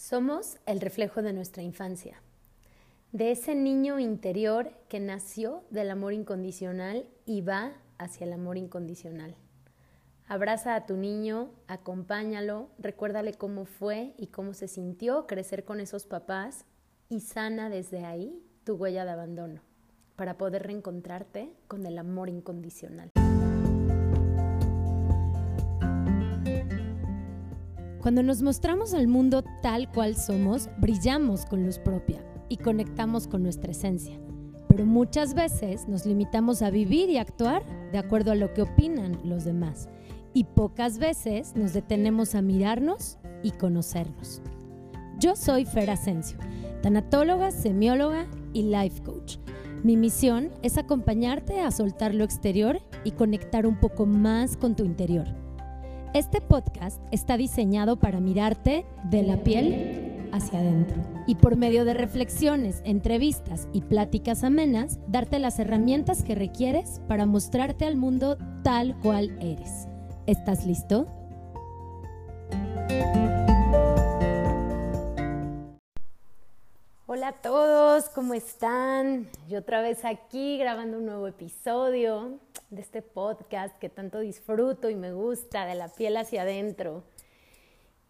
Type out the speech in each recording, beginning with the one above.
Somos el reflejo de nuestra infancia, de ese niño interior que nació del amor incondicional y va hacia el amor incondicional. Abraza a tu niño, acompáñalo, recuérdale cómo fue y cómo se sintió crecer con esos papás y sana desde ahí tu huella de abandono para poder reencontrarte con el amor incondicional. Cuando nos mostramos al mundo tal cual somos, brillamos con luz propia y conectamos con nuestra esencia. Pero muchas veces nos limitamos a vivir y actuar de acuerdo a lo que opinan los demás. Y pocas veces nos detenemos a mirarnos y conocernos. Yo soy Fer Asensio, tanatóloga, semióloga y life coach. Mi misión es acompañarte a soltar lo exterior y conectar un poco más con tu interior este podcast está diseñado para mirarte de la piel hacia adentro y por medio de reflexiones, entrevistas y pláticas amenas, darte las herramientas que requieres para mostrarte al mundo tal cual eres. ¿Estás listo? Hola a todos, ¿cómo están? Yo otra vez aquí grabando un nuevo episodio de este podcast que tanto disfruto y me gusta, de la piel hacia adentro.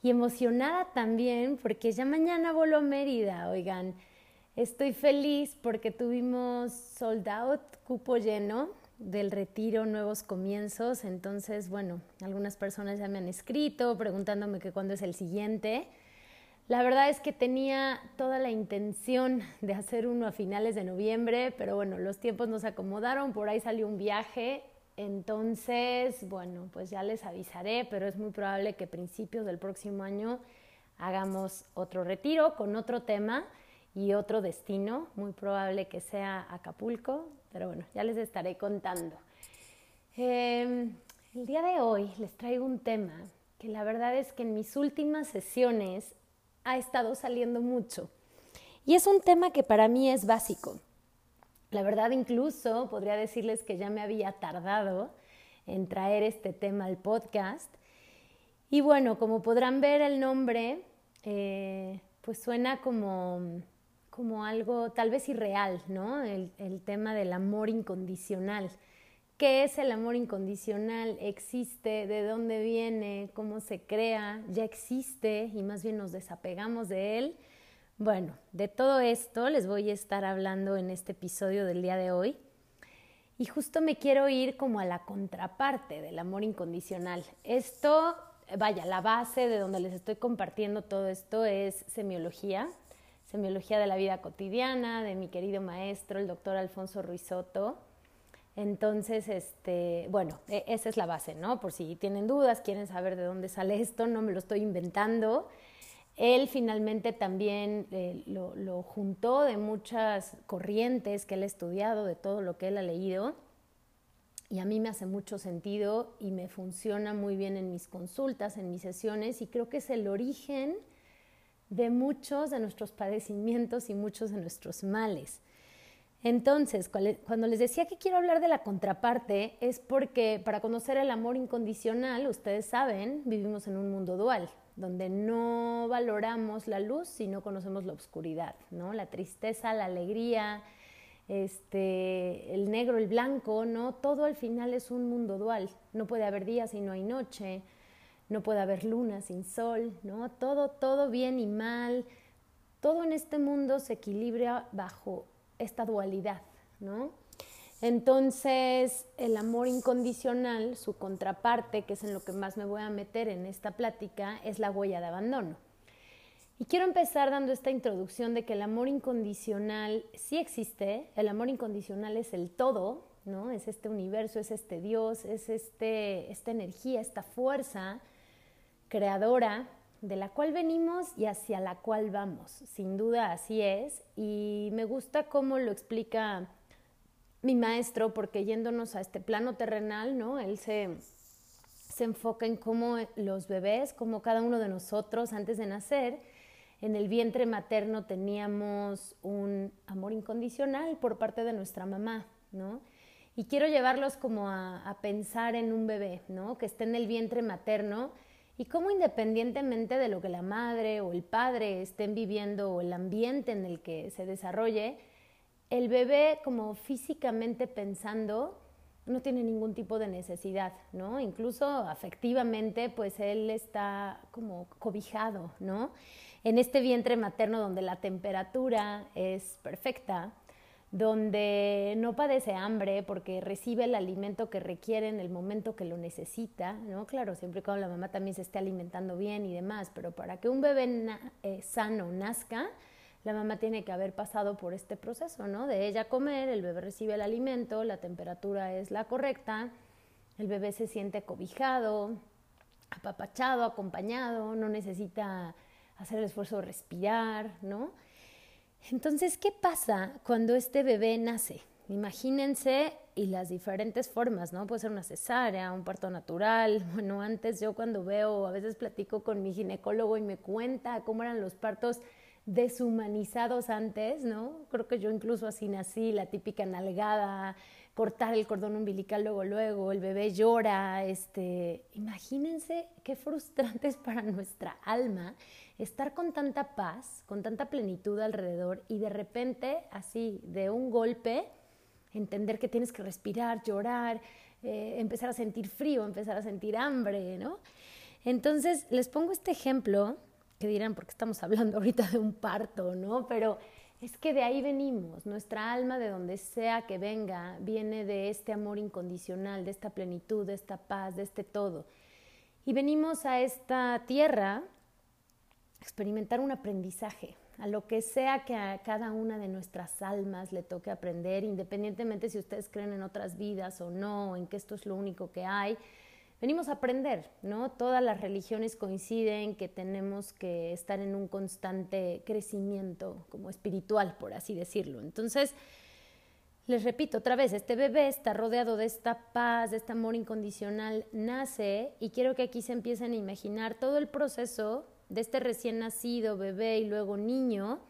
Y emocionada también porque ya mañana vuelo a Mérida, oigan. Estoy feliz porque tuvimos sold out, cupo lleno del retiro Nuevos Comienzos. Entonces, bueno, algunas personas ya me han escrito preguntándome que cuándo es el siguiente. La verdad es que tenía toda la intención de hacer uno a finales de noviembre, pero bueno, los tiempos nos acomodaron, por ahí salió un viaje, entonces, bueno, pues ya les avisaré, pero es muy probable que principios del próximo año hagamos otro retiro con otro tema y otro destino, muy probable que sea Acapulco, pero bueno, ya les estaré contando. Em, el día de hoy les traigo un tema que la verdad es que en mis últimas sesiones ha estado saliendo mucho. Y es un tema que para mí es básico. La verdad incluso podría decirles que ya me había tardado en traer este tema al podcast. Y bueno, como podrán ver el nombre, eh, pues suena como, como algo tal vez irreal, ¿no? El, el tema del amor incondicional. ¿Qué es el amor incondicional? ¿Existe? ¿De dónde viene? ¿Cómo se crea? ¿Ya existe? Y más bien nos desapegamos de él. Bueno, de todo esto les voy a estar hablando en este episodio del día de hoy. Y justo me quiero ir como a la contraparte del amor incondicional. Esto, vaya, la base de donde les estoy compartiendo todo esto es semiología, semiología de la vida cotidiana, de mi querido maestro, el doctor Alfonso Ruizotto. Entonces, este, bueno, e, esa es la base, ¿no? Por si tienen dudas, quieren saber de dónde sale esto, no me lo estoy inventando. Él finalmente también eh, lo, lo, juntó de muchas corrientes que él ha estudiado, de todo lo que él ha leído, y a mí me hace mucho sentido y me funciona muy bien en mis consultas, en mis sesiones, y creo que es el origen de muchos de nuestros padecimientos y muchos de nuestros males. Entonces, cuando les decía que quiero hablar de la contraparte, es porque para conocer el amor incondicional, ustedes saben, vivimos en un mundo dual, donde no valoramos la luz si no conocemos la oscuridad, ¿no? La tristeza, la alegría, este, el negro, el blanco, ¿no? Todo al final es un mundo dual. No puede haber día si no hay noche, no puede haber luna sin sol, ¿no? Todo, todo bien y mal, todo en este mundo se equilibra bajo esta dualidad, ¿no? Entonces, el amor incondicional, su contraparte, que es en lo que más me voy a meter en esta plática, es la huella de abandono. Y quiero empezar dando esta introducción de que el amor incondicional sí existe, el amor incondicional es el todo, ¿no? Es este universo, es este Dios, es este, esta energía, esta fuerza creadora de la cual venimos y hacia la cual vamos. Sin duda así es. Y me gusta cómo lo explica mi maestro, porque yéndonos a este plano terrenal, ¿no? Él se, se enfoca en cómo los bebés, como cada uno de nosotros antes de nacer, en el vientre materno teníamos un amor incondicional por parte de nuestra mamá, ¿no? Y quiero llevarlos como a, a pensar en un bebé, ¿no? Que esté en el vientre materno y cómo independientemente de lo que la madre o el padre estén viviendo o el ambiente en el que se desarrolle, el bebé como físicamente pensando no tiene ningún tipo de necesidad, ¿no? Incluso afectivamente, pues él está como cobijado, ¿no? En este vientre materno donde la temperatura es perfecta, donde no padece hambre porque recibe el alimento que requiere en el momento que lo necesita, ¿no? Claro, siempre cuando la mamá también se esté alimentando bien y demás, pero para que un bebé eh, sano nazca, la mamá tiene que haber pasado por este proceso, ¿no? De ella comer, el bebé recibe el alimento, la temperatura es la correcta, el bebé se siente cobijado, apapachado, acompañado, no necesita hacer el esfuerzo de respirar, ¿no? Entonces, ¿qué pasa cuando este bebé nace? Imagínense y las diferentes formas, ¿no? Puede ser una cesárea, un parto natural. Bueno, antes yo cuando veo, a veces platico con mi ginecólogo y me cuenta cómo eran los partos deshumanizados antes, ¿no? Creo que yo incluso así nací, la típica nalgada, cortar el cordón umbilical luego, luego, el bebé llora, este, imagínense qué frustrante es para nuestra alma estar con tanta paz, con tanta plenitud alrededor y de repente, así, de un golpe, entender que tienes que respirar, llorar, eh, empezar a sentir frío, empezar a sentir hambre, ¿no? Entonces, les pongo este ejemplo, que dirán, porque estamos hablando ahorita de un parto, ¿no? Pero es que de ahí venimos, nuestra alma, de donde sea que venga, viene de este amor incondicional, de esta plenitud, de esta paz, de este todo. Y venimos a esta tierra experimentar un aprendizaje, a lo que sea que a cada una de nuestras almas le toque aprender, independientemente si ustedes creen en otras vidas o no, en que esto es lo único que hay. Venimos a aprender, ¿no? Todas las religiones coinciden que tenemos que estar en un constante crecimiento como espiritual, por así decirlo. Entonces, les repito otra vez, este bebé está rodeado de esta paz, de este amor incondicional, nace y quiero que aquí se empiecen a imaginar todo el proceso de este recién nacido, bebé y luego niño,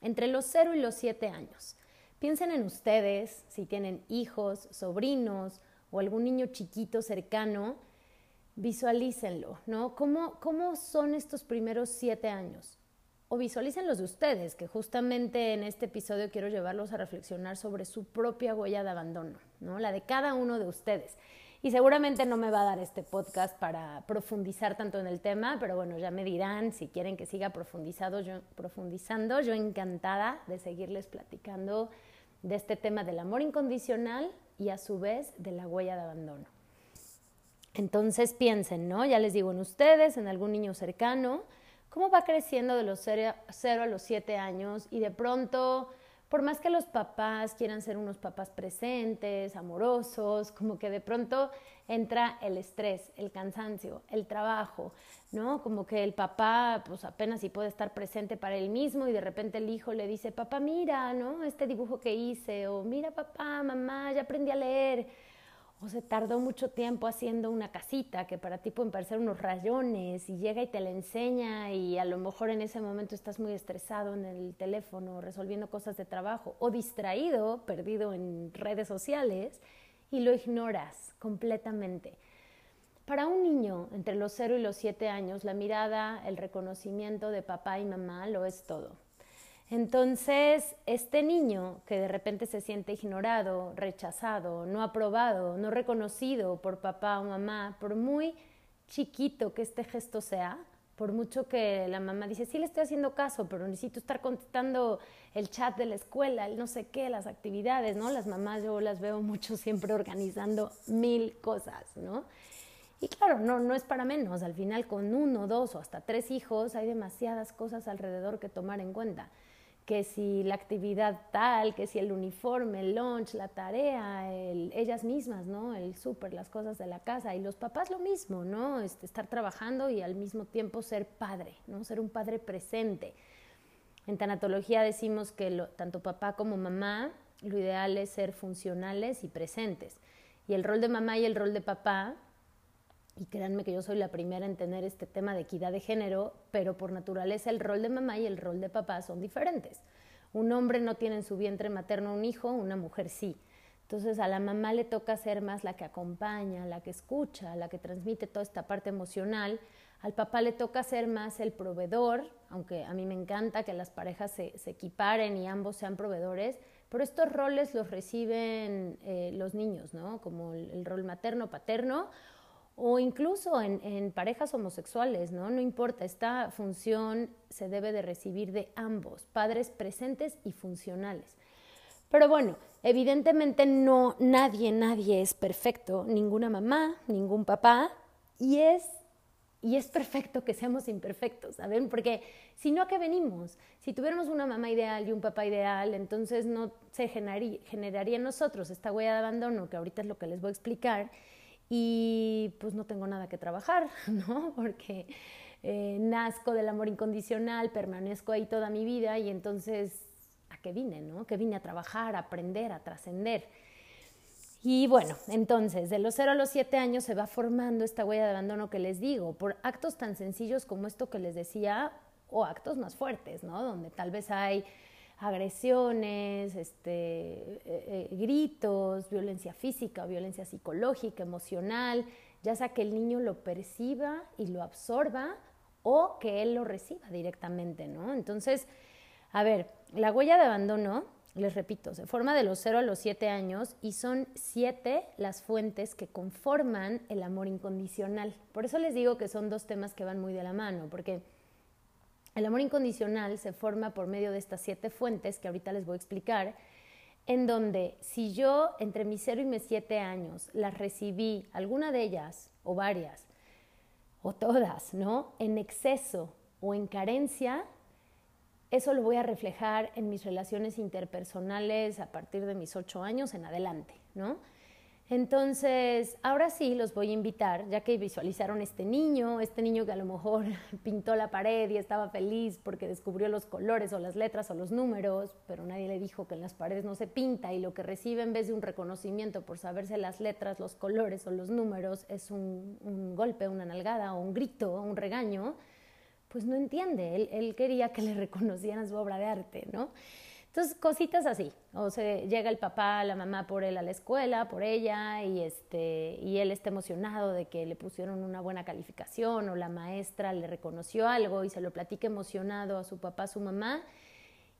entre los 0 y los 7 años. Piensen en ustedes, si tienen hijos, sobrinos o algún niño chiquito cercano, visualícenlo, ¿no? ¿Cómo, cómo son estos primeros siete años? O visualicen los de ustedes, que justamente en este episodio quiero llevarlos a reflexionar sobre su propia huella de abandono, ¿no? La de cada uno de ustedes. Y seguramente no me va a dar este podcast para profundizar tanto en el tema, pero bueno, ya me dirán si quieren que siga profundizado, profundizando. Yo encantada de seguirles platicando de este tema del amor incondicional y a su vez de la huella de abandono. Entonces piensen, ¿no? Ya les digo en ustedes, en algún niño cercano, cómo va creciendo de los 0 a los 7 años y de pronto por más que los papás quieran ser unos papás presentes, amorosos, como que de pronto entra el estrés, el cansancio, el trabajo, ¿no? Como que el papá pues apenas si puede estar presente para él mismo y de repente el hijo le dice, papá, mira, ¿no? Este dibujo que hice, o mira, papá, mamá, ya aprendí a leer o se tardó mucho tiempo haciendo una casita que para ti pueden parecer unos rayones y llega y te la enseña y a lo mejor en ese momento estás muy estresado en el teléfono resolviendo cosas de trabajo o distraído, perdido en redes sociales y lo ignoras completamente. Para un niño entre los 0 y los 7 años, la mirada, el reconocimiento de papá y mamá lo es todo. Entonces, este niño que de repente se siente ignorado, rechazado, no aprobado, no reconocido por papá o mamá, por muy chiquito que este gesto sea, por mucho que la mamá dice, sí le estoy haciendo caso, pero necesito estar contestando el chat de la escuela, el no sé qué, las actividades, ¿no? Las mamás yo las veo mucho siempre organizando mil cosas, ¿no? Y claro, no, no es para menos, al final con uno, dos o hasta tres hijos hay demasiadas cosas alrededor que tomar en cuenta que si la actividad tal, que si el uniforme, el lunch, la tarea, ellas mismas, ¿no? El súper, las cosas de la casa. Y los papás lo mismo, ¿no? Este, estar trabajando y al mismo tiempo ser padre, ¿no? Ser un padre presente. En tanatología decimos que tanto papá como mamá, lo ideal es ser funcionales y presentes. Y el rol de mamá y el rol de papá y créanme que yo soy la primera en tener este tema de equidad de género, pero por naturaleza el rol de mamá y el rol de papá son diferentes. Un hombre no tiene en su vientre materno un hijo, una mujer sí. Entonces a la mamá le toca ser más la que acompaña, la que escucha, la que transmite toda esta parte emocional. Al papá le toca ser más el proveedor, aunque a mí me encanta que las parejas se, equiparen y ambos sean proveedores, pero estos roles los reciben eh, los niños, ¿no? Como el, rol materno-paterno o incluso en, en, parejas homosexuales, ¿no? No importa, esta función se debe de recibir de ambos, padres presentes y funcionales. Pero bueno, evidentemente no, nadie, nadie es perfecto, ninguna mamá, ningún papá, y es, y es perfecto que seamos imperfectos, ¿saben? Porque si no, ¿a qué venimos? Si tuviéramos una mamá ideal y un papá ideal, entonces no se generaría, generaría en nosotros esta huella de abandono, que ahorita es lo que les voy a explicar, y pues no tengo nada que trabajar, ¿no? Porque eh, nazco del amor incondicional, permanezco ahí toda mi vida y entonces a qué vine, ¿no? Que vine a trabajar, a aprender, a trascender. Y bueno, entonces, de los 0 a los 7 años se va formando esta huella de abandono que les digo, por actos tan sencillos como esto que les decía, o actos más fuertes, ¿no? Donde tal vez hay agresiones, este, eh, eh, gritos, violencia física, violencia psicológica, emocional, ya sea que el niño lo perciba y lo absorba o que él lo reciba directamente, ¿no? Entonces, a ver, la huella de abandono, les repito, se forma de los 0 a los 7 años y son siete las fuentes que conforman el amor incondicional. Por eso les digo que son dos temas que van muy de la mano, porque el amor incondicional se forma por medio de estas siete fuentes que ahorita les voy a explicar, en donde si yo entre mis 0 y mis 7 años las recibí, alguna de ellas o varias, o todas, ¿no? En exceso o en carencia, eso lo voy a reflejar en mis relaciones interpersonales a partir de mis ocho años en adelante, ¿no? Entonces, ahora sí los voy a invitar, ya que visualizaron este niño, este niño que a lo mejor pintó la pared y estaba feliz porque descubrió los colores o las letras o los números, pero nadie le dijo que en las paredes no se pinta y lo que recibe en vez de un reconocimiento por saberse las letras, los colores o los números es un, golpe, una nalgada o un grito, un regaño, pues no entiende, él, quería que le reconocieran su obra de arte, ¿no? Entonces, cositas así, o sea, llega el papá, la mamá por él a la escuela, por ella, y, este, y él está emocionado de que le pusieron una buena calificación o la maestra le reconoció algo y se lo platica emocionado a su papá, a su mamá,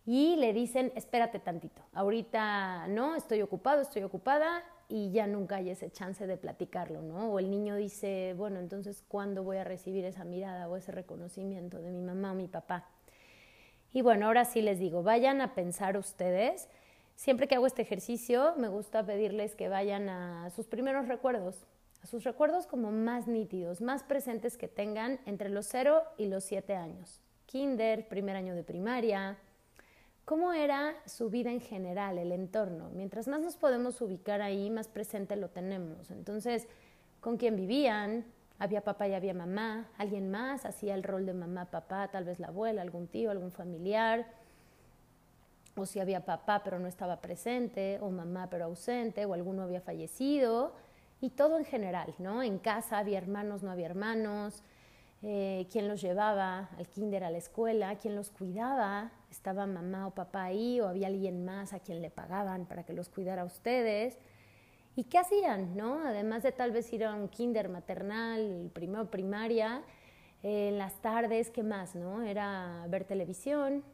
y le dicen, espérate tantito, ahorita no, estoy ocupado, estoy ocupada, y ya nunca hay ese chance de platicarlo, ¿no? O el niño dice, bueno, entonces, ¿cuándo voy a recibir esa mirada o ese reconocimiento de mi mamá o mi papá? Y bueno, ahora sí les digo, vayan a pensar ustedes. Siempre que hago este ejercicio, me gusta pedirles que vayan a sus primeros recuerdos, a sus recuerdos como más nítidos, más presentes que tengan entre los 0 y los 7 años. Kinder, primer año de primaria, cómo era su vida en general, el entorno. Mientras más nos podemos ubicar ahí, más presente lo tenemos. Entonces, con quién vivían, había papá y había mamá, alguien más hacía el rol de mamá, papá, tal vez la abuela, algún tío, algún familiar, o si había papá pero no estaba presente, o mamá pero ausente, o alguno había fallecido, y todo en general, ¿no? En casa había hermanos, no había hermanos, eh, quién los llevaba al kinder, a la escuela, quién los cuidaba, estaba mamá o papá ahí o había alguien más a quien le pagaban para que los cuidara a ustedes. ¿Y qué hacían? ¿no? Además de tal vez ir a un kinder maternal, primero primaria, eh, en las tardes, ¿qué más? ¿no? Era ver televisión,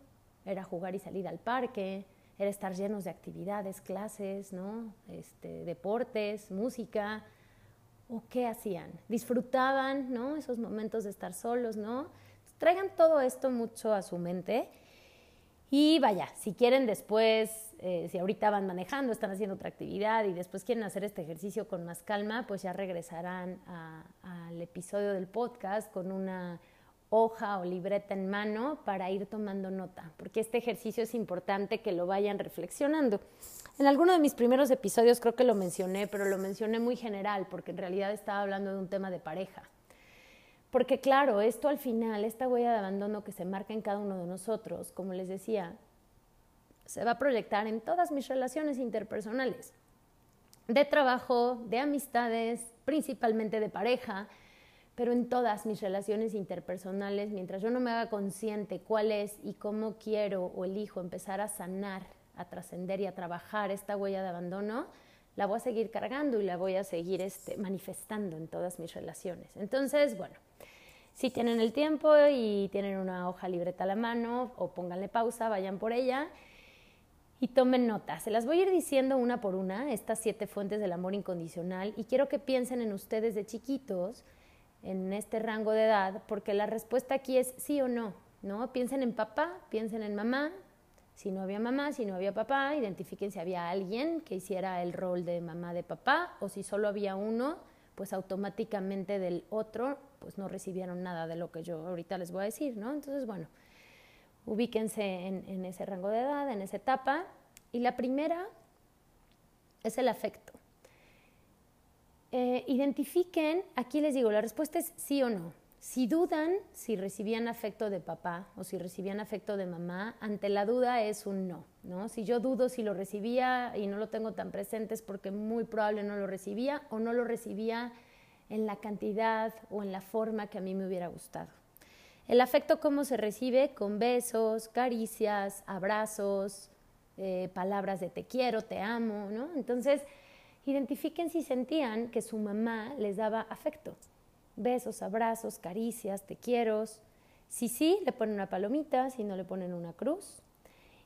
era jugar y salir al parque, era estar llenos de actividades, clases, ¿no? este, deportes, música, ¿O qué hacían? ¿Disfrutaban ¿no? esos momentos de estar solos? ¿no? Traigan todo esto mucho a su mente y vaya, si quieren después, eh, si ahorita van manejando, están haciendo otra actividad y después quieren hacer este ejercicio con más calma, pues ya regresarán al episodio del podcast con una hoja o libreta en mano para ir tomando nota, porque este ejercicio es importante que lo vayan reflexionando. En alguno de mis primeros episodios creo que lo mencioné, pero lo mencioné muy general, porque en realidad estaba hablando de un tema de pareja. Porque claro, esto al final, esta huella de abandono que se marca en cada uno de nosotros, como les decía, se va a proyectar en todas mis relaciones interpersonales, de trabajo, de amistades, principalmente de pareja, pero en todas mis relaciones interpersonales, mientras yo no me haga consciente cuál es y cómo quiero o elijo empezar a sanar a trascender y a trabajar esta huella de abandono, la voy a seguir cargando y la voy a seguir este, manifestando en todas mis relaciones. Entonces, bueno, Si tienen el tiempo y tienen una hoja libreta a la mano, o pónganle pausa, vayan por ella y tomen nota. Se las voy a ir diciendo una por una, estas siete fuentes del amor incondicional, y quiero que piensen en ustedes de chiquitos, en este rango de edad, porque la respuesta aquí es sí o no, ¿no? Piensen en papá, piensen en mamá, si no había mamá, si no había papá, identifiquen si había alguien que hiciera el rol de mamá de papá, o si solo había uno, pues automáticamente del otro, pues no recibieron nada de lo que yo ahorita les voy a decir, ¿no? Entonces, bueno, ubíquense en, ese rango de edad, en esa etapa. Y la primera es el afecto. Eh, identifiquen, aquí les digo, la respuesta es sí o no. Si dudan si recibían afecto de papá o si recibían afecto de mamá, ante la duda es un no, ¿no? Si yo dudo si lo recibía y no lo tengo tan presente es porque muy probable no lo recibía o no lo recibía en la cantidad o en la forma que a mí me hubiera gustado. El afecto, ¿cómo se recibe? Con besos, caricias, abrazos, eh, palabras de te quiero, te amo, ¿no? Entonces, identifiquen si sentían que su mamá les daba afecto besos, abrazos, caricias, te quiero. Si sí, le ponen una palomita, si no le ponen una cruz.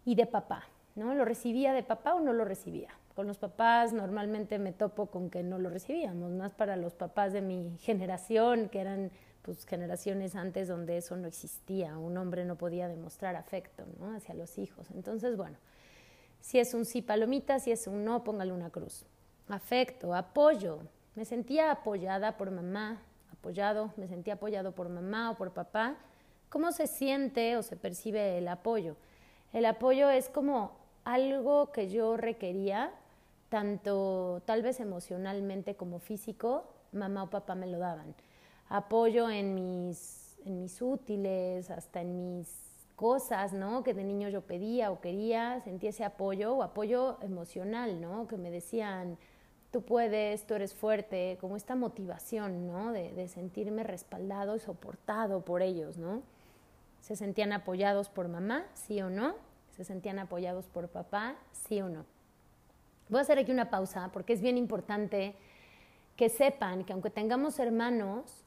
Y de papá, ¿no? ¿Lo recibía de papá o no lo recibía? Con los papás normalmente me topo con que no lo recibíamos, más para los papás de mi generación, que eran pues generaciones antes donde eso no existía, un hombre no podía demostrar afecto ¿no? hacia los hijos. Entonces, bueno, si es un sí palomita, si es un no, póngale una cruz. Afecto, apoyo. Me sentía apoyada por mamá, apoyado, me sentí apoyado por mamá o por papá. ¿Cómo se siente o se percibe el apoyo? El apoyo es como algo que yo requería, tanto tal vez emocionalmente como físico, mamá o papá me lo daban. Apoyo en mis, en mis útiles, hasta en mis cosas, ¿no? Que de niño yo pedía o quería, sentí ese apoyo o apoyo emocional, ¿no? Que me decían, tú puedes, tú eres fuerte, como esta motivación, ¿no? De, sentirme respaldado y soportado por ellos, ¿no? Se sentían apoyados por mamá, sí o no. Se sentían apoyados por papá, sí o no. Voy a hacer aquí una pausa porque es bien importante que sepan que aunque tengamos hermanos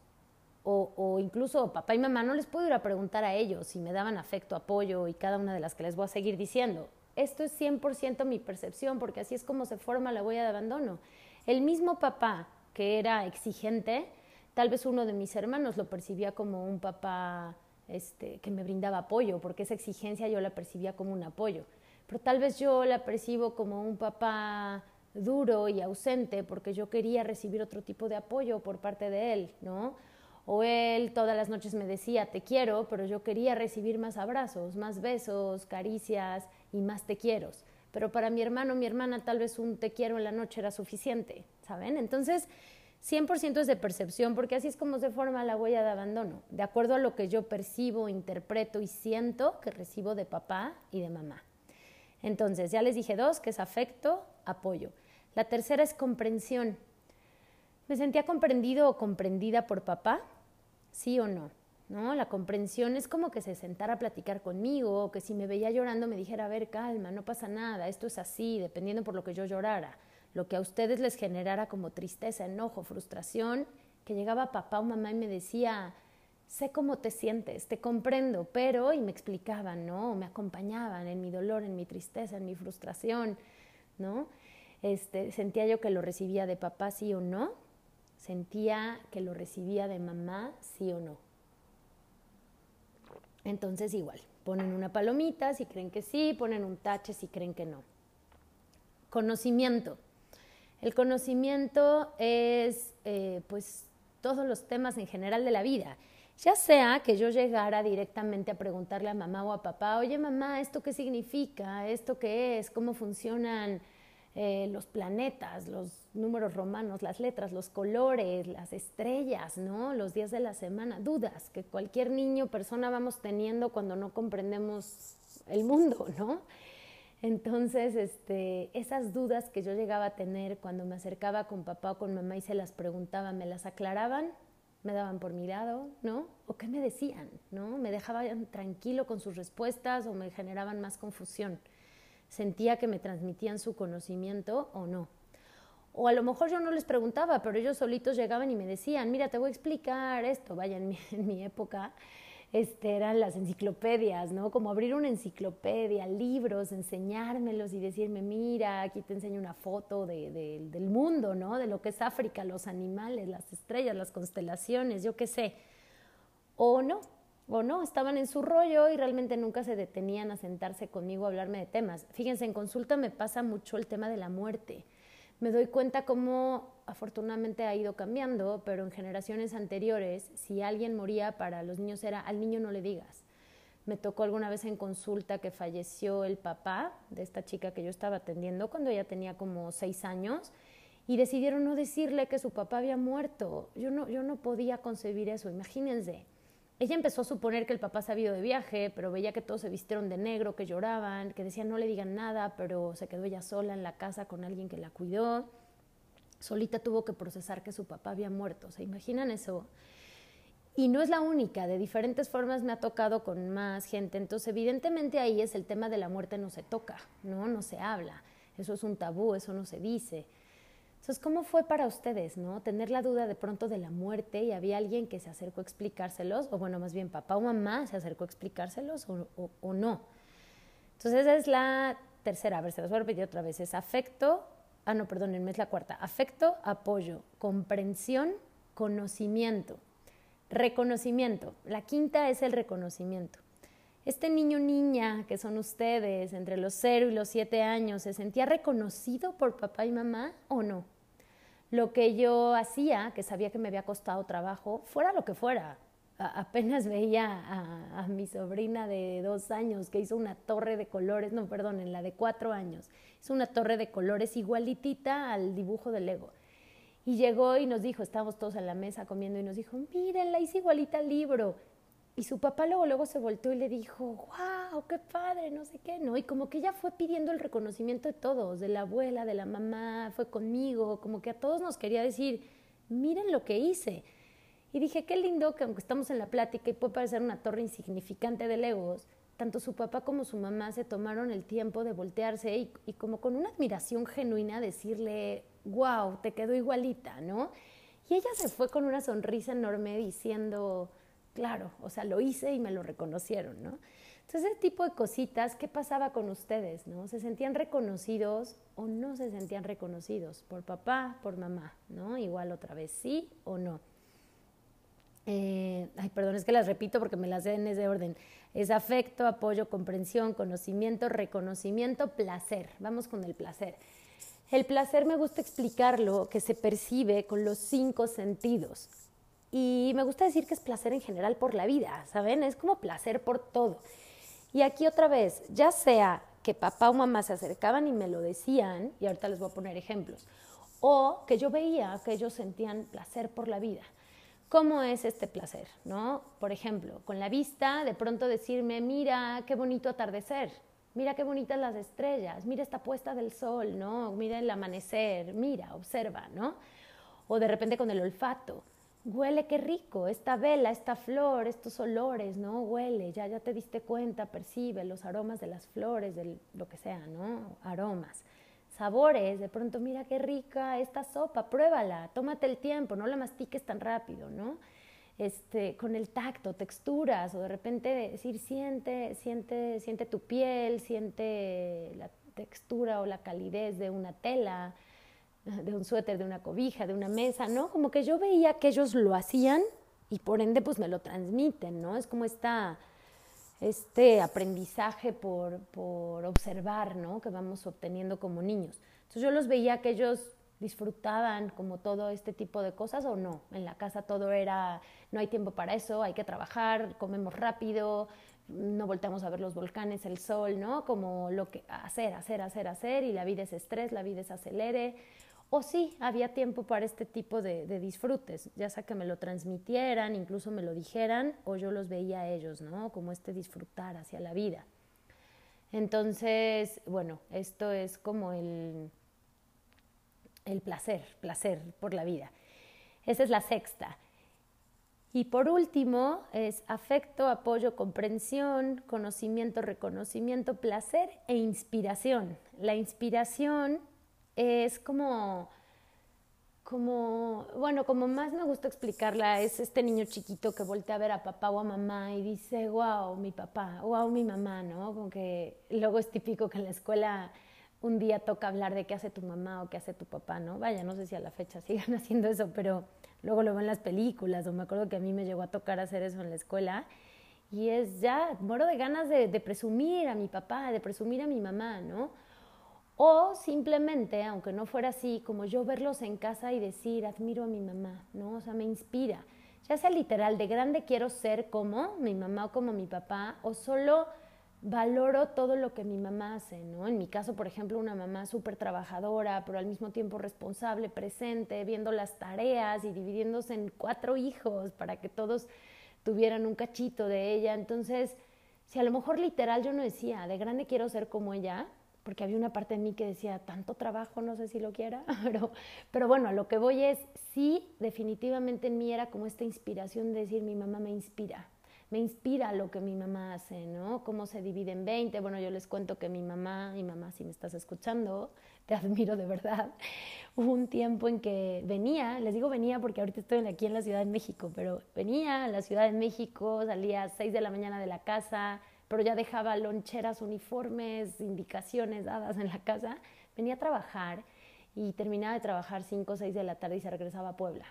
o, o, incluso papá y mamá, no les puedo ir a preguntar a ellos si me daban afecto, apoyo y cada una de las que les voy a seguir diciendo. Esto es 100% mi percepción porque así es como se forma la huella de abandono. El mismo papá que era exigente, tal vez uno de mis hermanos lo percibía como un papá este, que me brindaba apoyo, porque esa exigencia yo la percibía como un apoyo. Pero tal vez yo la percibo como un papá duro y ausente porque yo quería recibir otro tipo de apoyo por parte de él, ¿no? O él todas las noches me decía, te quiero, pero yo quería recibir más abrazos, más besos, caricias y más te quiero pero para mi hermano, mi hermana, tal vez un te quiero en la noche era suficiente, ¿saben? Entonces, 100% es de percepción, porque así es como se forma la huella de abandono, de acuerdo a lo que yo percibo, interpreto y siento que recibo de papá y de mamá. Entonces, ya les dije dos, que es afecto, apoyo. La tercera es comprensión. ¿Me sentía comprendido o comprendida por papá? ¿Sí o no? ¿No? La comprensión es como que se sentara a platicar conmigo, o que si me veía llorando me dijera, a ver, calma, no pasa nada, esto es así, dependiendo por lo que yo llorara. Lo que a ustedes les generara como tristeza, enojo, frustración, que llegaba papá o mamá y me decía, sé cómo te sientes, te comprendo, pero, y me explicaban, ¿no? me acompañaban en mi dolor, en mi tristeza, en mi frustración, ¿no? Este, sentía yo que lo recibía de papá sí o no, sentía que lo recibía de mamá sí o no. Entonces igual, ponen una palomita si creen que sí, ponen un tache si creen que no. Conocimiento. El conocimiento es eh, pues todos los temas en general de la vida. Ya sea que yo llegara directamente a preguntarle a mamá o a papá, oye mamá, ¿esto qué significa? ¿Esto qué es? ¿Cómo funcionan eh, los planetas, los números romanos, las letras, los colores, las estrellas, ¿no? Los días de la semana, dudas que cualquier niño, persona vamos teniendo cuando no comprendemos el mundo, ¿no? Entonces, este, esas dudas que yo llegaba a tener cuando me acercaba con papá o con mamá y se las preguntaba, ¿me las aclaraban? ¿Me daban por mirado? ¿No? ¿O qué me decían? ¿No? ¿Me dejaban tranquilo con sus respuestas o me generaban más confusión? ¿Sentía que me transmitían su conocimiento o no? O a lo mejor yo no les preguntaba, pero ellos solitos llegaban y me decían, mira, te voy a explicar esto. Vaya, en mi, época este, eran las enciclopedias, ¿no? Como abrir una enciclopedia, libros, enseñármelos y decirme, mira, aquí te enseño una foto de, del mundo, ¿no? De lo que es África, los animales, las estrellas, las constelaciones, yo qué sé. O no, o no, estaban en su rollo y realmente nunca se detenían a sentarse conmigo a hablarme de temas. Fíjense, en consulta me pasa mucho el tema de la muerte. Me doy cuenta cómo afortunadamente ha ido cambiando, pero en generaciones anteriores, si alguien moría para los niños era al niño no le digas. Me tocó alguna vez en consulta que falleció el papá de esta chica que yo estaba atendiendo cuando ella tenía como seis años y decidieron no decirle que su papá había muerto. Yo no, yo no podía concebir eso, imagínense ella empezó a suponer que el papá se había ido de viaje, pero veía que todos se vistieron de negro, que lloraban, que decían no le digan nada, pero se quedó ella sola en la casa con alguien que la cuidó. Solita tuvo que procesar que su papá había muerto. ¿Se imaginan eso? Y no es la única, de diferentes formas me ha tocado con más gente. Entonces, evidentemente ahí es el tema de la muerte no se toca, ¿no? No se habla. Eso es un tabú, eso no se dice. Entonces, ¿cómo fue para ustedes, no? Tener la duda de pronto de la muerte y había alguien que se acercó a explicárselos, o bueno, más bien papá o mamá se acercó a explicárselos o, no. Entonces, esa es la tercera, a ver, se los voy a repetir otra vez, es afecto, ah, no, perdónenme, es la cuarta, afecto, apoyo, comprensión, conocimiento, reconocimiento. La quinta es el reconocimiento. Este niño niña que son ustedes entre los 0 y los 7 años, ¿se sentía reconocido por papá y mamá o no? Lo que yo hacía, que sabía que me había costado trabajo, fuera lo que fuera. apenas veía a, mi sobrina de dos años que hizo una torre de colores, no, perdón, en la de cuatro años, hizo una torre de colores igualitita al dibujo del Lego. Y llegó y nos dijo, estábamos todos en la mesa comiendo y nos dijo, miren, la hice igualita al libro. Y su papá luego, luego se volteó y le dijo, wow, qué padre, no sé qué, ¿no? Y como que ella fue pidiendo el reconocimiento de todos, de la abuela, de la mamá, fue conmigo, como que a todos nos quería decir, miren lo que hice. Y dije, qué lindo que aunque estamos en la plática y puede parecer una torre insignificante de legos, tanto su papá como su mamá se tomaron el tiempo de voltearse y, y como con una admiración genuina decirle, wow, te quedó igualita, ¿no? Y ella se fue con una sonrisa enorme diciendo, claro, o sea, lo hice y me lo reconocieron, ¿no? Entonces, ese tipo de cositas, ¿qué pasaba con ustedes, no? ¿Se sentían reconocidos o no se sentían reconocidos? Por papá, por mamá, ¿no? Igual otra vez, sí o no. Eh, ay, perdón, es que las repito porque me las den en ese orden. Es afecto, apoyo, comprensión, conocimiento, reconocimiento, placer. Vamos con el placer. El placer me gusta explicarlo que se percibe con los cinco sentidos. Y me gusta decir que es placer en general por la vida, ¿saben? Es como placer por todo. Y aquí otra vez, ya sea que papá o mamá se acercaban y me lo decían, y ahorita les voy a poner ejemplos, o que yo veía que ellos sentían placer por la vida. ¿Cómo es este placer? ¿No? Por ejemplo, con la vista, de pronto decirme, mira qué bonito atardecer, mira qué bonitas las estrellas, mira esta puesta del sol, ¿no? Mira el amanecer, mira, observa, ¿no? O de repente con el olfato, huele qué rico, esta vela, esta flor, estos olores, ¿no? Huele, ya, ya te diste cuenta, percibe los aromas de las flores, de lo que sea, ¿no? Aromas. Sabores, de pronto, mira qué rica esta sopa, pruébala, tómate el tiempo, no la mastiques tan rápido, ¿no? Este, con el tacto, texturas, o de repente decir, siente, siente, siente tu piel, siente la textura o la calidez de una tela, de un suéter, de una cobija, de una mesa, ¿no? Como que yo veía que ellos lo hacían y por ende pues me lo transmiten, ¿no? Es como esta, este aprendizaje por, por observar, ¿no? Que vamos obteniendo como niños. Entonces yo los veía que ellos disfrutaban como todo este tipo de cosas o no. En la casa todo era, no hay tiempo para eso, hay que trabajar, comemos rápido, no volteamos a ver los volcanes, el sol, ¿no? Como lo que hacer, hacer, hacer, hacer y la vida es estrés, la vida es acelere o sí, había tiempo para este tipo de, disfrutes, ya sea que me lo transmitieran, incluso me lo dijeran, o yo los veía a ellos, ¿no? Como este disfrutar hacia la vida. Entonces, bueno, esto es como el, el placer, placer por la vida. Esa es la sexta. Y por último es afecto, apoyo, comprensión, conocimiento, reconocimiento, placer e inspiración. La inspiración es como como, bueno, como más me gusta explicarla, es este niño chiquito que voltea a ver a papá o a mamá y dice, wow, mi papá, wow, mi mamá, ¿no? Como que luego es típico que en la escuela un día toca hablar de qué hace tu mamá o qué hace tu papá, ¿no? Vaya, no sé si a la fecha sigan haciendo eso, pero luego lo ven en las películas, o me acuerdo que a mí me llegó a tocar hacer eso en la escuela, y es ya, muero de ganas de presumir a mi papá, de presumir a mi mamá, ¿no? O simplemente, aunque no fuera así, como yo verlos en casa y decir, admiro a mi mamá, ¿no? O sea, me inspira. Ya sea literal, de grande quiero ser como mi mamá o como mi papá, o solo valoro todo lo que mi mamá hace, ¿no? En mi caso, por ejemplo, una mamá súper trabajadora, pero al mismo tiempo responsable, presente, viendo las tareas y dividiéndose en cuatro hijos para que todos tuvieran un cachito de ella. Entonces, si a lo mejor literal yo no decía, de grande quiero ser como ella, porque había una parte de mí que decía, tanto trabajo, no sé si lo quiera, pero, pero bueno, a lo que voy es, sí, definitivamente en mí era como esta inspiración de decir, mi mamá me inspira, me inspira lo que mi mamá hace, ¿no? Cómo se divide en 20. Bueno, yo les cuento que mi mamá, mi mamá, si me estás escuchando, te admiro de verdad. Hubo un tiempo en que venía, les digo venía porque ahorita estoy aquí en la Ciudad de México, pero venía a la Ciudad de México, salía a 6 de la mañana de la casa, pero ya dejaba loncheras, uniformes, indicaciones dadas en la casa, venía a trabajar y terminaba de trabajar 5 o 6 de la tarde y se regresaba a Puebla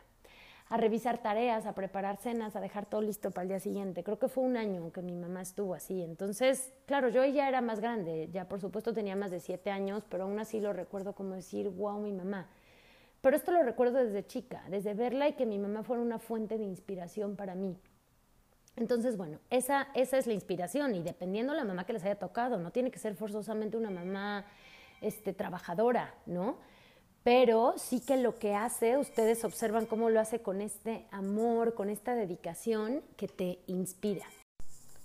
a revisar tareas, a preparar cenas, a dejar todo listo para el día siguiente. Creo que fue un año que mi mamá estuvo así. Entonces, claro, yo ya era más grande, ya por supuesto tenía más de siete años, pero aún así lo recuerdo como decir, wow, mi mamá. Pero esto lo recuerdo desde chica, desde verla y que mi mamá fuera una fuente de inspiración para mí. Entonces, bueno, esa, esa es la inspiración y dependiendo de la mamá que les haya tocado, no tiene que ser forzosamente una mamá este, trabajadora, ¿no? Pero sí que lo que hace, ustedes observan cómo lo hace con este amor, con esta dedicación que te inspira.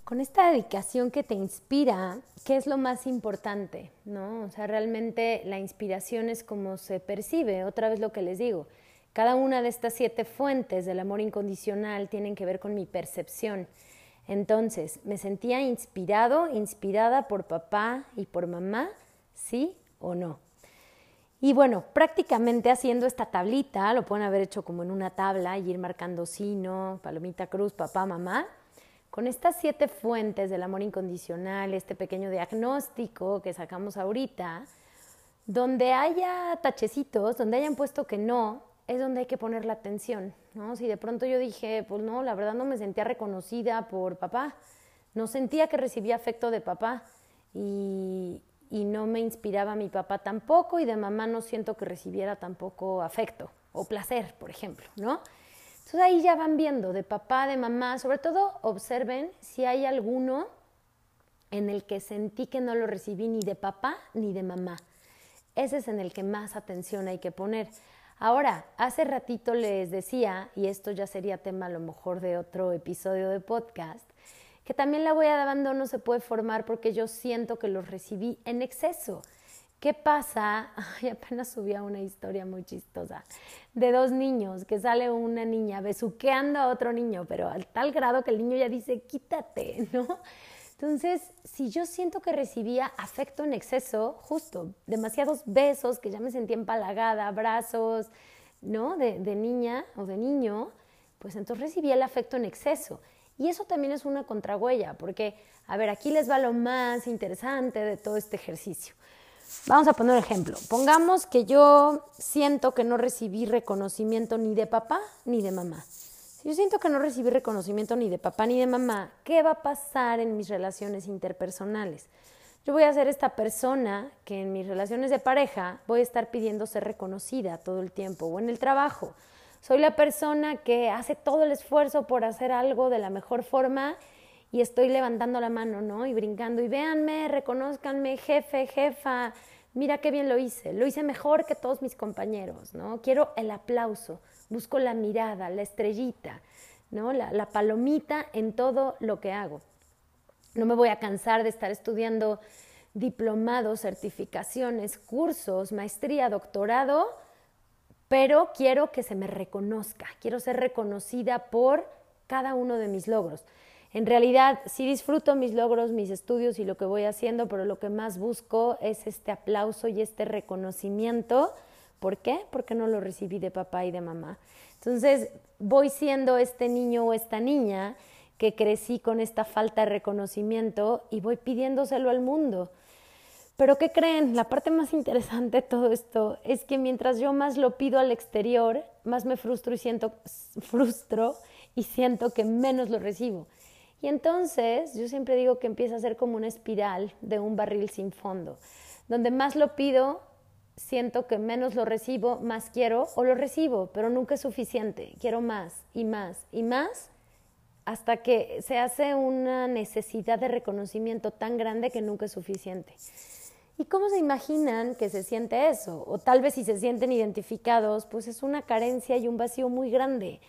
Con esta dedicación que te inspira, ¿qué es lo más importante? ¿No? O sea, realmente la inspiración es como se percibe, otra vez lo que les digo cada una de estas siete fuentes del amor incondicional tienen que ver con mi percepción. Entonces, me sentía inspirado, inspirada por papá y por mamá, ¿sí o no? Y bueno, prácticamente haciendo esta tablita, lo pueden haber hecho como en una tabla y ir marcando sí, no, palomita cruz, papá, mamá. Con estas siete fuentes del amor incondicional, este pequeño diagnóstico que sacamos ahorita, donde haya tachecitos, donde hayan puesto que no, es donde hay que poner la atención, ¿no? Si de pronto yo dije, pues no, la verdad no me sentía reconocida por papá, no sentía que recibía afecto de papá y, y no me inspiraba mi papá tampoco y de mamá no siento que recibiera tampoco afecto o placer, por ejemplo, ¿no? Entonces ahí ya van viendo de papá, de mamá, sobre todo observen si hay alguno en el que sentí que no lo recibí ni de papá ni de mamá. Ese es en el que más atención hay que poner. Ahora, hace ratito les decía, y esto ya sería tema a lo mejor de otro episodio de podcast, que también la huella de abandono se puede formar porque yo siento que los recibí en exceso. ¿Qué pasa? Ay, apenas subía una historia muy chistosa de dos niños, que sale una niña besuqueando a otro niño, pero al tal grado que el niño ya dice, quítate, ¿no? Entonces, si yo siento que recibía afecto en exceso, justo, demasiados besos, que ya me sentía empalagada, abrazos, ¿no? De, niña o de niño, pues entonces recibía el afecto en exceso. Y eso también es una contrahuella, porque, a ver, aquí les va lo más interesante de todo este ejercicio. Vamos a poner un ejemplo. Pongamos que yo siento que no recibí reconocimiento ni de papá ni de mamá. Yo siento que no recibí reconocimiento ni de papá ni de mamá, ¿qué va a pasar en mis relaciones interpersonales? Yo voy a ser esta persona que en mis relaciones de pareja voy a estar pidiendo ser reconocida todo el tiempo o en el trabajo. Soy la persona que hace todo el esfuerzo por hacer algo de la mejor forma y estoy levantando la mano, ¿no? Y brincando y véanme, reconozcanme, jefe, jefa, mira qué bien lo hice, lo hice mejor que todos mis compañeros, ¿no? Quiero el aplauso busco la mirada, la estrellita, ¿no? La, palomita en todo lo que hago. No me voy a cansar de estar estudiando diplomados, certificaciones, cursos, maestría, doctorado, pero quiero que se me reconozca, quiero ser reconocida por cada uno de mis logros. En realidad, sí disfruto mis logros, mis estudios y lo que voy haciendo, pero lo que más busco es este aplauso y este reconocimiento ¿Por qué? Porque no lo recibí de papá y de mamá. Entonces voy siendo este niño o esta niña que crecí con esta falta de reconocimiento y voy pidiéndoselo al mundo. Pero ¿qué creen? La parte más interesante de todo esto es que mientras yo más lo pido al exterior, más me frustro y siento frustro y siento que menos lo recibo. Y entonces yo siempre digo que empieza a ser como una espiral de un barril sin fondo, donde más lo pido, siento que menos lo recibo, más quiero o lo recibo, pero nunca es suficiente. Quiero más y más y más hasta que se hace una necesidad de reconocimiento tan grande que nunca es suficiente. ¿Y cómo se imaginan que se siente eso? O tal vez si se sienten identificados, pues es una carencia y un vacío muy grande,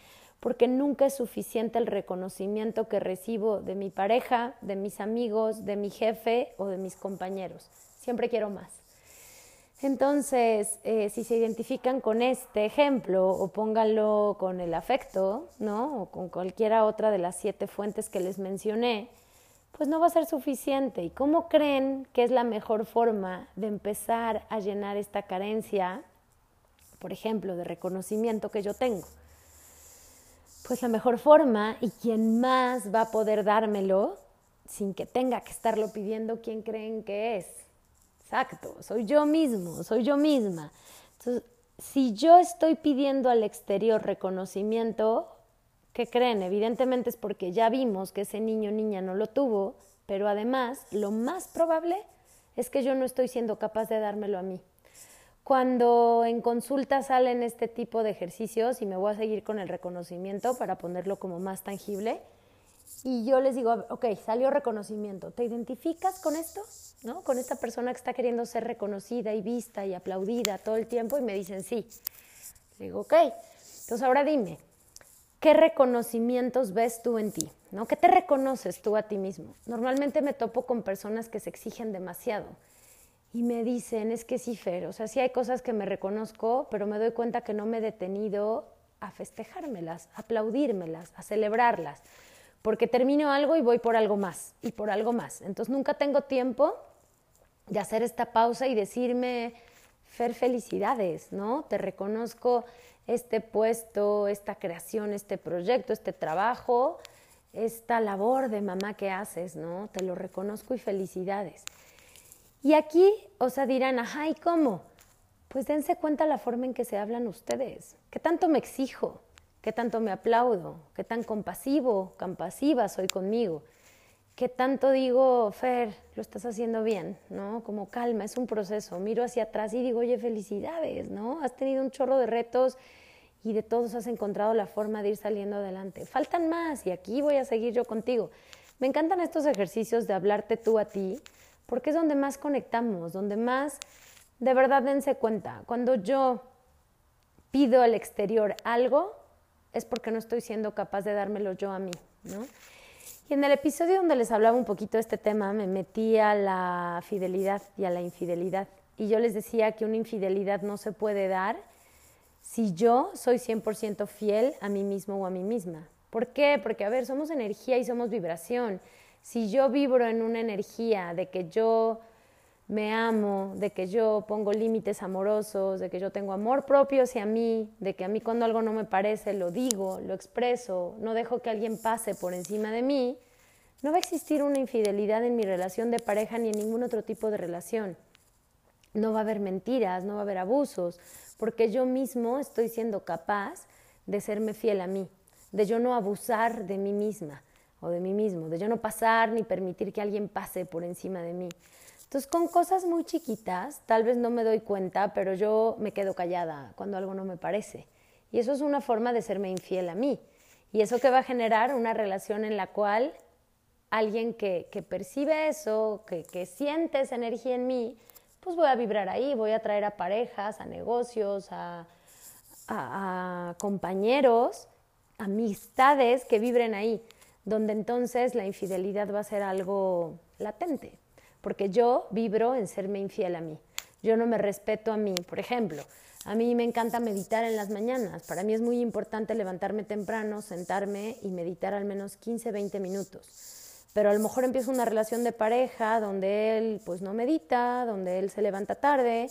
porque nunca es suficiente el reconocimiento que recibo de mi pareja, de mis amigos, de mi jefe o de mis compañeros. Siempre quiero más. Entonces, eh, si se identifican con este ejemplo o pónganlo con el afecto, ¿no? O con cualquiera otra de las siete fuentes que les mencioné, pues no va a ser suficiente. ¿Y cómo creen que es la mejor forma de empezar a llenar esta carencia, por ejemplo, de reconocimiento que yo tengo? Pues la mejor forma y quien más va a poder dármelo sin que tenga que estarlo pidiendo, ¿quién creen que es? Exacto, soy yo mismo, soy yo misma. Entonces, si yo estoy pidiendo al exterior reconocimiento, ¿Qué creen? Evidentemente es porque ya vimos que ese niño o niña no lo tuvo, pero además lo más probable es que yo no estoy siendo capaz de dármelo a mí. Cuando en consulta salen este tipo de ejercicios, y me voy a seguir con el reconocimiento para ponerlo como más tangible, y yo les digo, ok, salió reconocimiento, ¿te identificas con esto? ¿No? Con esta persona que está queriendo ser reconocida y vista y aplaudida todo el tiempo y me dicen sí. digo, ok, entonces ahora dime, ¿Qué reconocimientos ves tú en ti? ¿no? ¿Qué te reconoces tú a ti mismo? Normalmente me topo con personas que se exigen demasiado y me dicen, es que sí, Fer, o sea, sí hay cosas que me reconozco, pero me doy cuenta que no me he detenido a festejármelas, a aplaudírmelas, a celebrarlas, porque termino algo y voy por algo más y por algo más. Entonces nunca tengo tiempo de hacer esta pausa y decirme, Fer, felicidades, ¿no? Te reconozco este puesto, esta creación, este proyecto, este trabajo, esta labor de mamá que haces, ¿no? Te lo reconozco y felicidades. Y aquí, o sea, dirán, ajá, ¿y cómo? Pues dense cuenta la forma en que se hablan ustedes. ¿Qué tanto me exijo? ¿Qué tanto me aplaudo? ¿Qué tan compasivo, compasiva soy conmigo? ¿Qué tanto digo, Fer, lo estás haciendo bien, ¿no? Como calma, es un proceso. Miro hacia atrás y digo, oye, felicidades, ¿no? Has tenido un chorro de retos y de todos has encontrado la forma de ir saliendo adelante. Faltan más y aquí voy a seguir yo contigo. Me encantan estos ejercicios de hablarte tú a ti, porque es donde más conectamos, donde más, de verdad, dense cuenta. Cuando yo pido al exterior algo, es porque no estoy siendo capaz de dármelo yo a mí, ¿no? Y en el episodio donde les hablaba un poquito de este tema, me metí a la fidelidad y a la infidelidad. Y yo les decía que una infidelidad no se puede dar si yo soy 100% fiel a mí mismo o a mí misma. ¿Por qué? Porque, a ver, somos energía y somos vibración. Si yo vibro en una energía de que yo me amo, de que yo pongo límites amorosos, de que yo tengo amor propio hacia mí, de que a mí cuando algo no me parece lo digo, lo expreso, no dejo que alguien pase por encima de mí, no va a existir una infidelidad en mi relación de pareja ni en ningún otro tipo de relación. No va a haber mentiras, no va a haber abusos, porque yo mismo estoy siendo capaz de serme fiel a mí, de yo no abusar de mí misma o de mí mismo, de yo no pasar ni permitir que alguien pase por encima de mí. Entonces, con cosas muy chiquitas, tal vez no me doy cuenta, pero yo me quedo callada cuando algo no me parece. Y eso es una forma de serme infiel a mí. Y eso que va a generar una relación en la cual alguien que, percibe eso, que, que siente esa energía en mí, pues voy a vibrar ahí, voy a traer a parejas, a negocios, a, a compañeros, amistades que vibren ahí, donde entonces la infidelidad va a ser algo latente porque yo vibro en serme infiel a mí. Yo no me respeto a mí. Por ejemplo, a mí me encanta meditar en las mañanas. Para mí es muy importante levantarme temprano, sentarme y meditar al menos 15, 20 minutos. pero a lo mejor empieza una relación de pareja donde él pues no medita, donde él se levanta tarde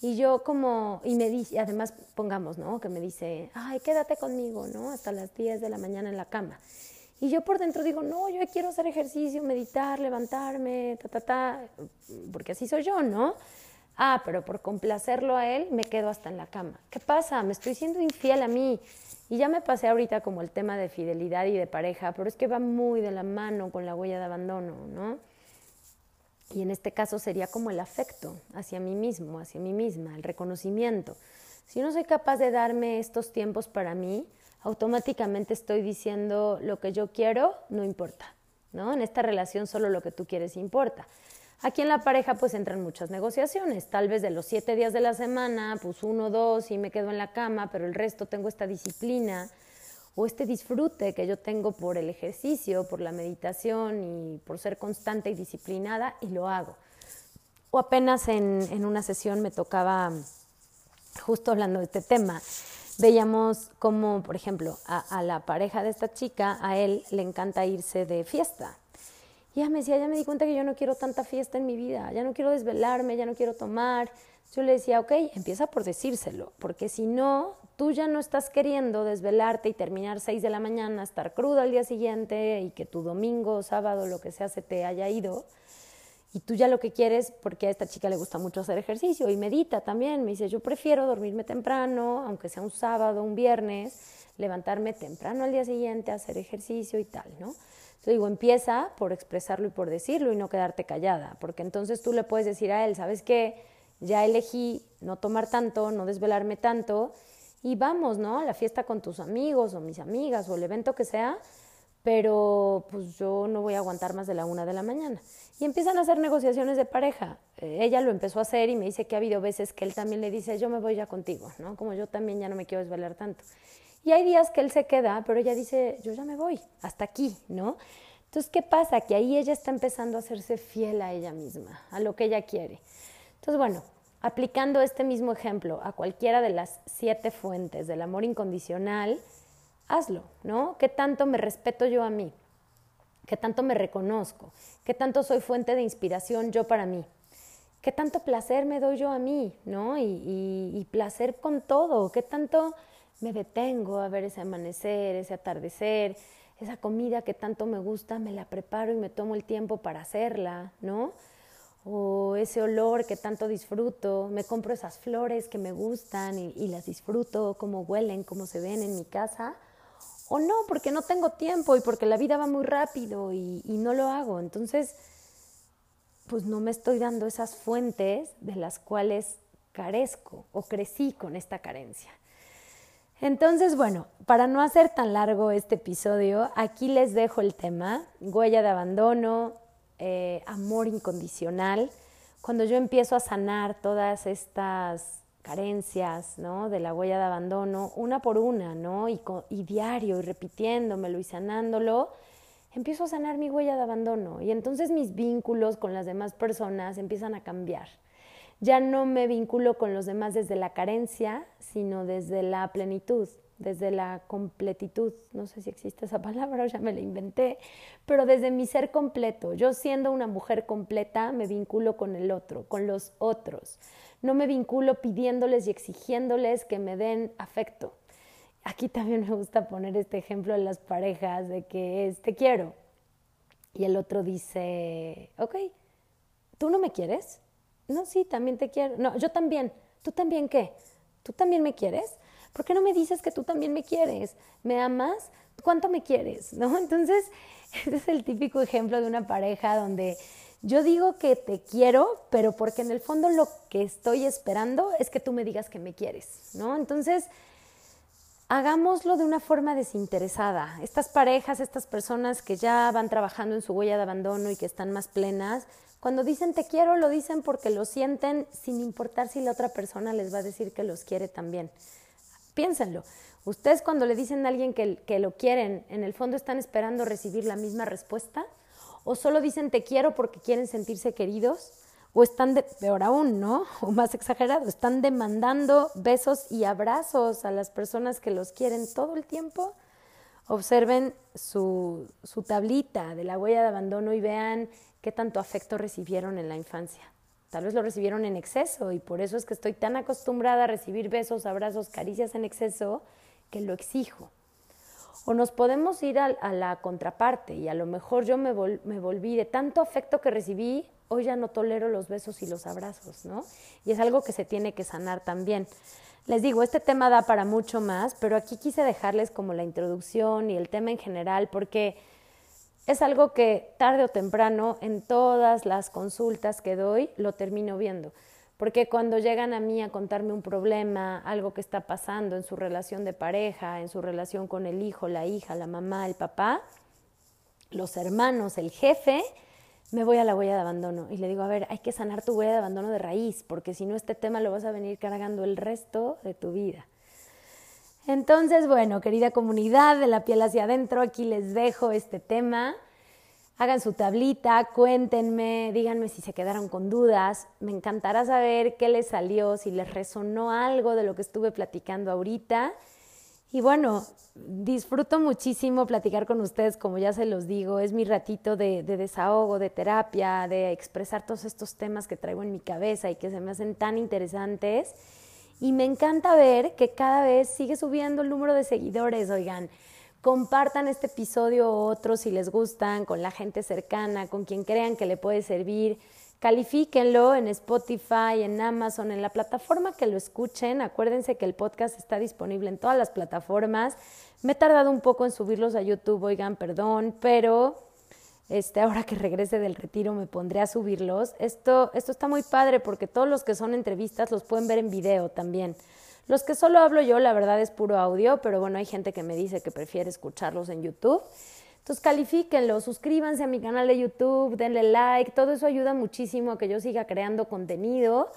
y yo como, y me dice, además pongamos, ¿no? Que me dice, ay, quédate conmigo, ¿no? Hasta las 10 de la mañana en la cama. Y yo por dentro digo, no, yo quiero hacer ejercicio, meditar, levantarme, ta, ta, ta, porque así soy yo, ¿no? Ah, pero por complacerlo a él me quedo hasta en la cama. ¿Qué pasa? Me estoy siendo infiel a mí. Y ya me pasé ahorita como el tema de fidelidad y de pareja, pero es que va muy de la mano con la huella de abandono, ¿no? Y en este caso sería como el afecto hacia mí mismo, hacia mí misma, el reconocimiento. Si no soy capaz de darme estos tiempos para mí, automáticamente estoy diciendo lo que yo quiero no importa, ¿no? En esta relación solo lo que tú quieres importa. Aquí en la pareja pues entran muchas negociaciones, tal vez de los siete días de la semana, pues uno, dos y me quedo en la cama, pero el resto tengo esta disciplina o este disfrute que yo tengo por el ejercicio, por la meditación y por ser constante y disciplinada y lo hago. O apenas en, una sesión me tocaba, justo hablando de este tema, veíamos como, por ejemplo, a la pareja de esta chica, a él le encanta irse de fiesta ya me decía, ya me di cuenta que yo no quiero tanta fiesta en mi vida, ya no quiero desvelarme, ya no quiero tomar. Yo le decía, ok, empieza por decírselo, porque si no, tú ya no estás queriendo desvelarte y terminar seis de la mañana, estar crudo al día siguiente y que tu domingo, sábado, lo que sea, se te haya ido. Y tú ya lo que quieres, porque a esta chica le gusta mucho hacer ejercicio y medita también. Me dice, yo prefiero dormirme temprano, aunque sea un sábado, un viernes, levantarme temprano al día siguiente, hacer ejercicio y tal, ¿no? Yo digo, empieza por expresarlo y por decirlo y no quedarte callada, porque entonces tú le puedes decir a él, ¿sabes qué? Ya elegí no tomar tanto, no desvelarme tanto y vamos, ¿no? A la fiesta con tus amigos o mis amigas o el evento que sea, pero pues yo no voy a aguantar más de la una de la mañana. Y empiezan a hacer negociaciones de pareja. Eh, ella lo empezó a hacer y me dice que ha habido veces que él también le dice, yo me voy ya contigo, ¿no? Como yo también ya no me quiero desvelar tanto. Y hay días que él se queda, pero ella dice, yo ya me voy, hasta aquí, ¿no? Entonces, ¿qué pasa? Que ahí ella está empezando a hacerse fiel a ella misma, a lo que ella quiere. Entonces, bueno, aplicando este mismo ejemplo a cualquiera de las siete fuentes del amor incondicional, hazlo, ¿no? ¿Qué tanto me respeto yo a mí? ¿Qué tanto me reconozco? ¿Qué tanto soy fuente de inspiración yo para mí? ¿Qué tanto placer me doy yo a mí? ¿No? Y, y placer con todo. ¿Qué tanto me detengo a ver ese amanecer, ese atardecer, esa comida que tanto me gusta, me la preparo y me tomo el tiempo para hacerla, ¿no? O ese olor que tanto disfruto, me compro esas flores que me gustan y, las disfruto, cómo huelen, cómo se ven en mi casa. O no, porque no tengo tiempo y porque la vida va muy rápido y, no lo hago. Entonces, pues no me estoy dando esas fuentes de las cuales carezco o crecí con esta carencia. Entonces, bueno, para no hacer tan largo este episodio, aquí les dejo el tema, huella de abandono, eh, amor incondicional. Cuando yo empiezo a sanar todas estas carencias, ¿no? De la huella de abandono, una por una, ¿no? Y, y diario, y repitiéndomelo y sanándolo, empiezo a sanar mi huella de abandono. Y entonces mis vínculos con las demás personas empiezan a cambiar ya no me vinculo con los demás desde la carencia, sino desde la plenitud, desde la completitud. No sé si existe esa palabra ya me la inventé, pero desde mi ser completo. Yo siendo una mujer completa me vinculo con el otro, con los otros. No me vinculo pidiéndoles y exigiéndoles que me den afecto. Aquí también me gusta poner este ejemplo en las parejas de que es te quiero. Y el otro dice, ok, ¿tú no me quieres? No, sí, también te quiero. No, yo también. ¿Tú también qué? ¿Tú también me quieres? ¿Por qué no me dices que tú también me quieres? ¿Me amas? ¿Cuánto me quieres? ¿No? Entonces, ese es el típico ejemplo de una pareja donde yo digo que te quiero, pero porque en el fondo lo que estoy esperando es que tú me digas que me quieres, ¿no? Entonces, hagámoslo de una forma desinteresada. Estas parejas, estas personas que ya van trabajando en su huella de abandono y que están más plenas, cuando dicen te quiero, lo dicen porque lo sienten sin importar si la otra persona les va a decir que los quiere también. Piénsenlo. Ustedes cuando le dicen a alguien que, lo quieren, en el fondo están esperando recibir la misma respuesta o solo dicen te quiero porque quieren sentirse queridos o están, de, peor aún, ¿no? O más exagerado, están demandando besos y abrazos a las personas que los quieren todo el tiempo Observen su, su tablita de la huella de abandono y vean qué tanto afecto recibieron en la infancia. Tal vez lo recibieron en exceso y por eso es que estoy tan acostumbrada a recibir besos, abrazos, caricias en exceso que lo exijo. O nos podemos ir a, la contraparte y a lo mejor yo me, volví de tanto afecto que recibí, hoy ya no tolero los besos y los abrazos, ¿no? Y es algo que se tiene que sanar también. Les digo, este tema da para mucho más, pero aquí quise dejarles como la introducción y el tema en general porque es algo que tarde o temprano en todas las consultas que doy lo termino viendo. Porque cuando llegan a mí a contarme un problema, algo que está pasando en su relación de pareja, en su relación con el hijo, la hija, la mamá, el papá, los hermanos, el jefe, me voy a la huella de abandono y le digo, a ver, hay que sanar tu huella de abandono de raíz, porque si no este tema lo vas a venir cargando el resto de tu vida. Entonces, bueno, querida comunidad de la piel hacia adentro, aquí les dejo este tema. Hagan su tablita, cuéntenme, díganme si se quedaron con dudas. Me encantará saber qué les salió, si les resonó algo de lo que estuve platicando ahorita. Y bueno, disfruto muchísimo platicar con ustedes, como ya se los digo, es mi ratito de, desahogo, de terapia, de expresar todos estos temas que traigo en mi cabeza y que se me hacen tan interesantes. Y me encanta ver que cada vez sigue subiendo el número de seguidores, oigan. Compartan este episodio o otro si les gustan, con la gente cercana, con quien crean que le puede servir Califíquenlo en Spotify, en Amazon, en la plataforma que lo escuchen. Acuérdense que el podcast está disponible en todas las plataformas. Me he tardado un poco en subirlos a YouTube, oigan, perdón, pero este, ahora que regrese del retiro me pondré a subirlos. Esto, esto está muy padre porque todos los que son entrevistas los pueden ver en video también. Los que solo hablo yo, la verdad es puro audio, pero bueno, hay gente que me dice que prefiere escucharlos en YouTube. Entonces califíquenlo, suscríbanse a mi canal de YouTube, denle like, todo eso ayuda muchísimo a que yo siga creando contenido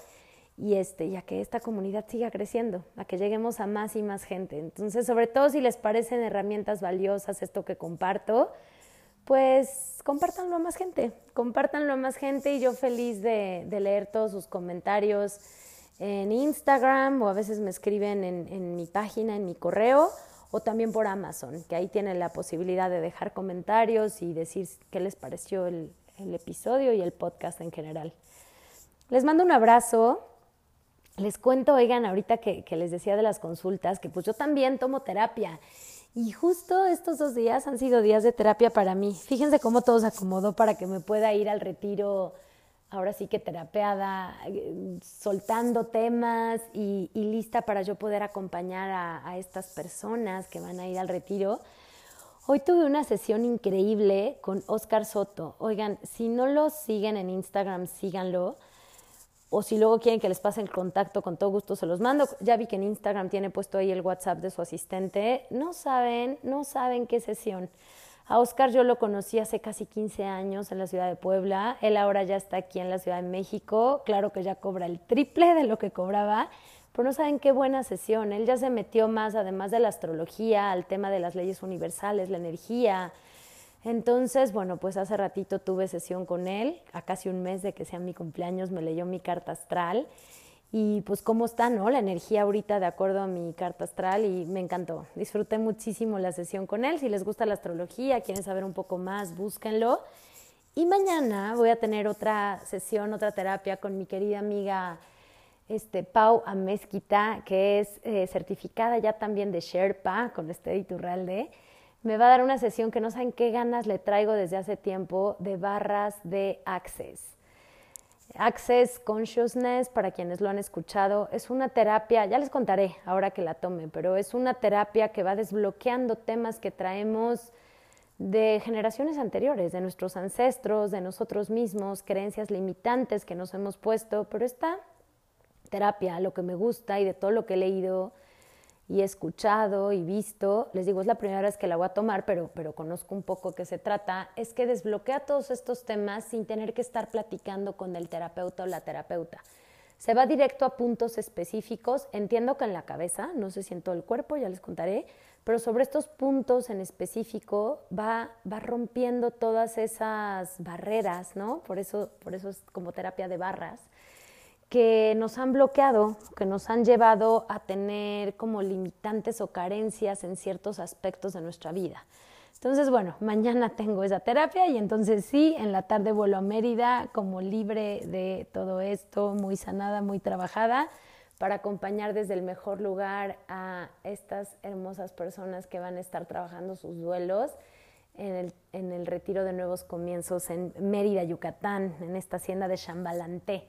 y este, ya que esta comunidad siga creciendo, a que lleguemos a más y más gente. Entonces, sobre todo si les parecen herramientas valiosas esto que comparto, pues compártanlo a más gente, compártanlo a más gente y yo feliz de, leer todos sus comentarios en Instagram o a veces me escriben en, mi página, en mi correo o también por Amazon, que ahí tienen la posibilidad de dejar comentarios y decir qué les pareció el, episodio y el podcast en general. Les mando un abrazo. Les cuento, oigan, ahorita que, que, les decía de las consultas, que pues yo también tomo terapia. Y justo estos dos días han sido días de terapia para mí. Fíjense cómo todo se acomodó para que me pueda ir al retiro ahora sí que terapeada, eh, soltando temas y, lista para yo poder acompañar a, estas personas que van a ir al retiro. Hoy tuve una sesión increíble con Oscar Soto. Oigan, si no lo siguen en Instagram, síganlo. O si luego quieren que les pase el contacto, con todo gusto se los mando. Ya vi que en Instagram tiene puesto ahí el WhatsApp de su asistente. No saben, no saben qué sesión. A Oscar yo lo conocí hace casi 15 años en la ciudad de Puebla. Él ahora ya está aquí en la Ciudad de México. Claro que ya cobra el triple de lo que cobraba, pero no saben qué buena sesión. Él ya se metió más, además de la astrología, al tema de las leyes universales, la energía. Entonces, bueno, pues hace ratito tuve sesión con él, a casi un mes de que sea mi cumpleaños, me leyó mi carta astral y pues cómo está, ¿no? La energía ahorita de acuerdo a mi carta astral y me encantó. Disfruté muchísimo la sesión con él. Si les gusta la astrología, quieren saber un poco más, búsquenlo. Y mañana voy a tener otra sesión, otra terapia con mi querida amiga este, Pau Amezquita, que es eh, certificada ya también de Sherpa con este Iturralde. Me va a dar una sesión que no saben qué ganas le traigo desde hace tiempo de barras de Access. Access Consciousness, para quienes lo han escuchado, es una terapia, ya les contaré ahora que la tome, pero es una terapia que va desbloqueando temas que traemos de generaciones anteriores, de nuestros ancestros, de nosotros mismos, creencias limitantes que nos hemos puesto, pero esta terapia, lo que me gusta y de todo lo que he leído, y he escuchado y visto, les digo, es la primera vez que la voy a tomar, pero, pero conozco un poco qué se trata, es que desbloquea todos estos temas sin tener que estar platicando con el terapeuta o la terapeuta. Se va directo a puntos específicos, entiendo que en la cabeza, no sé si en todo el cuerpo, ya les contaré, pero sobre estos puntos en específico va, va rompiendo todas esas barreras, ¿no? Por eso, por eso es como terapia de barras que nos han bloqueado, que nos han llevado a tener como limitantes o carencias en ciertos aspectos de nuestra vida. Entonces, bueno, mañana tengo esa terapia y entonces sí, en la tarde vuelo a Mérida como libre de todo esto, muy sanada, muy trabajada, para acompañar desde el mejor lugar a estas hermosas personas que van a estar trabajando sus duelos en el, en el retiro de nuevos comienzos en Mérida, Yucatán, en esta hacienda de Chambalanté.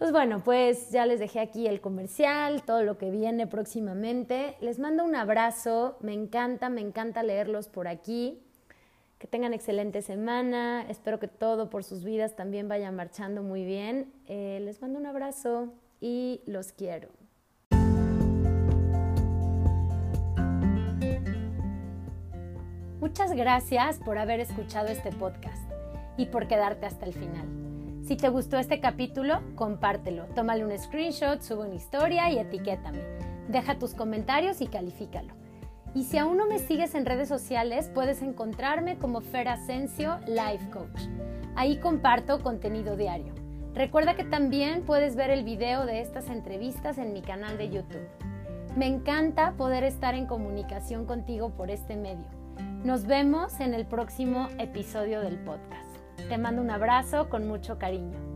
Pues bueno, pues ya les dejé aquí el comercial, todo lo que viene próximamente. Les mando un abrazo, me encanta, me encanta leerlos por aquí. Que tengan excelente semana, espero que todo por sus vidas también vaya marchando muy bien. Eh, les mando un abrazo y los quiero. Muchas gracias por haber escuchado este podcast y por quedarte hasta el final. Si te gustó este capítulo, compártelo, tómale un screenshot, sube una historia y etiquétame. Deja tus comentarios y califícalo. Y si aún no me sigues en redes sociales, puedes encontrarme como Fer Asensio Life Coach. Ahí comparto contenido diario. Recuerda que también puedes ver el video de estas entrevistas en mi canal de YouTube. Me encanta poder estar en comunicación contigo por este medio. Nos vemos en el próximo episodio del podcast. Te mando un abrazo con mucho cariño.